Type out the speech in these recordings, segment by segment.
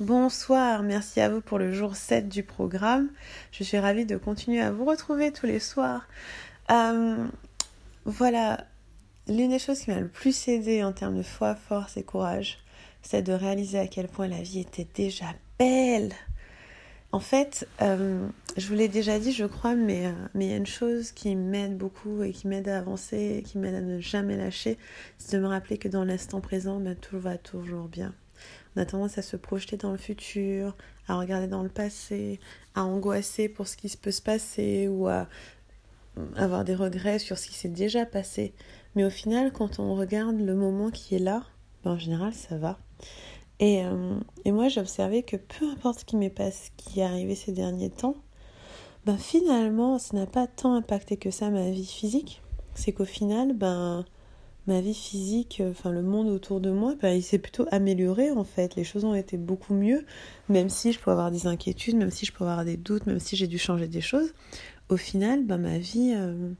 bonsoir, merci à vous pour le jour 7 du programme. Je suis ravie de continuer à vous retrouver tous les soirs. Euh, voilà, l'une des choses qui m'a le plus aidé en termes de foi, force et courage, c'est de réaliser à quel point la vie était déjà belle. En fait, euh, je vous l'ai déjà dit, je crois, mais euh, mais il y a une chose qui m'aide beaucoup et qui m'aide à avancer, qui m'aide à ne jamais lâcher, c'est de me rappeler que dans l'instant présent, ben, tout va toujours bien. On a tendance à se projeter dans le futur, à regarder dans le passé, à angoisser pour ce qui peut se passer ou à avoir des regrets sur ce qui s'est déjà passé. Mais au final, quand on regarde le moment qui est là, ben en général, ça va. Et, euh, et moi, j'ai observé que peu importe ce qui m'est passé, ce qui est arrivé ces derniers temps, ben finalement, ça n'a pas tant impacté que ça ma vie physique. C'est qu'au final, ben ma vie physique, euh, enfin le monde autour de moi, bah, il s'est plutôt amélioré en fait. Les choses ont été beaucoup mieux, même si je peux avoir des inquiétudes, même si je peux avoir des doutes, même si j'ai dû changer des choses. Au final, bah, ma vie, euh,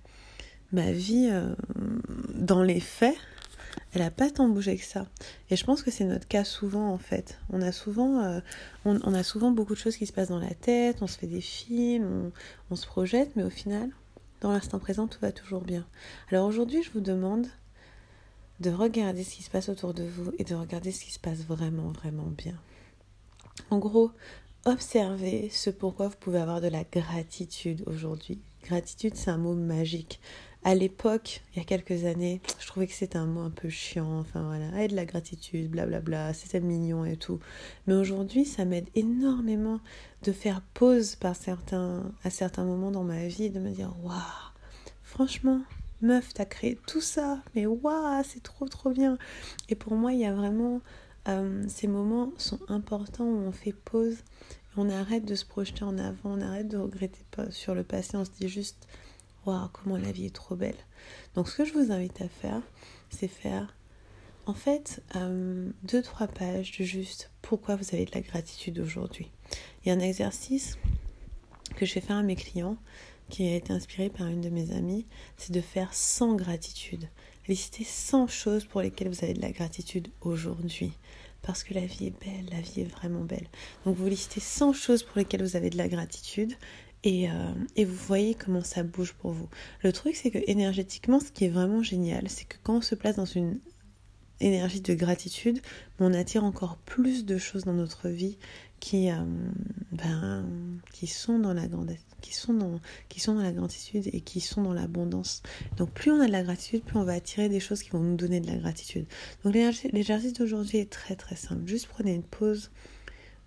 ma vie dans les faits, elle n'a pas tant bougé que ça. Et je pense que c'est notre cas souvent en fait. On a souvent, on, on, a souvent beaucoup de choses qui se passent dans la tête, on se fait des films, on, on se projette, mais au final, dans l'instant présent, tout va toujours bien. Alors aujourd'hui, je vous demande de regarder ce qui se passe autour de vous et de regarder ce qui se passe vraiment, vraiment bien. En gros, observez ce pourquoi vous pouvez avoir de la gratitude aujourd'hui. Gratitude, c'est un mot magique. À l'époque, il y a quelques années, je trouvais que c'était un mot un peu chiant. Enfin voilà, et de la gratitude, blablabla, c'était mignon et tout. Mais aujourd'hui, ça m'aide énormément de faire pause par certains, à certains moments dans ma vie de me dire waouh, franchement, meuf, t'as créé tout ça, mais waouh, c'est trop trop bien. Et pour moi, il y a vraiment euh, ces moments sont importants où on fait pause, on arrête de se projeter en avant, on arrête de regretter pas sur le passé, on se dit juste comment la vie est trop belle. Donc, ce que je vous invite à faire, c'est faire en fait euh, deux trois pages de juste pourquoi vous avez de la gratitude aujourd'hui. Il y a un exercice que je fais faire à mes clients qui a été inspiré par une de mes amies, c'est de faire 100 gratitudes. Listez 100 choses pour lesquelles vous avez de la gratitude aujourd'hui. Parce que la vie est belle, la vie est vraiment belle. Donc vous listez 100 choses pour lesquelles vous avez de la gratitude et, euh, et, vous voyez comment ça bouge pour vous. Le truc, c'est que énergétiquement, ce qui est vraiment génial, c'est que quand on se place dans une énergie de gratitude, on attire encore plus de choses dans notre vie qui sont dans la gratitude et qui sont dans l'abondance. Donc plus on a de la gratitude, plus on va attirer des choses qui vont nous donner de la gratitude. Donc l'exercice d'aujourd'hui est très très simple. Juste prenez une pause,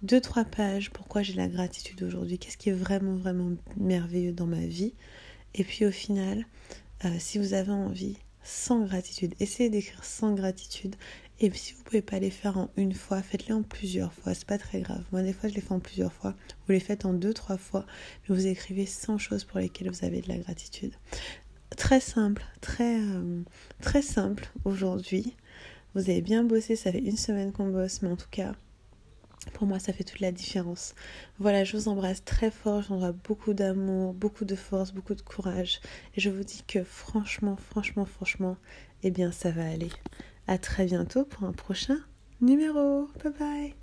deux trois pages. Pourquoi j'ai la gratitude aujourd'hui Qu'est-ce qui est vraiment vraiment merveilleux dans ma vie Et puis au final, euh, si vous avez envie, sans gratitude, essayez d'écrire sans gratitude et si vous pouvez pas les faire en une fois, faites-les en plusieurs fois. C'est pas très grave. Moi, des fois, je les fais en plusieurs fois. Vous les faites en deux, trois fois. Mais vous écrivez 100 choses pour lesquelles vous avez de la gratitude. Très simple, très, euh, très simple aujourd'hui. Vous avez bien bossé. Ça fait une semaine qu'on bosse. Mais en tout cas, pour moi, ça fait toute la différence. Voilà, je vous embrasse très fort. J'envoie beaucoup d'amour, beaucoup de force, beaucoup de courage. Et je vous dis que franchement, franchement, franchement, eh bien, ça va aller. À très bientôt pour un prochain numéro. Bye bye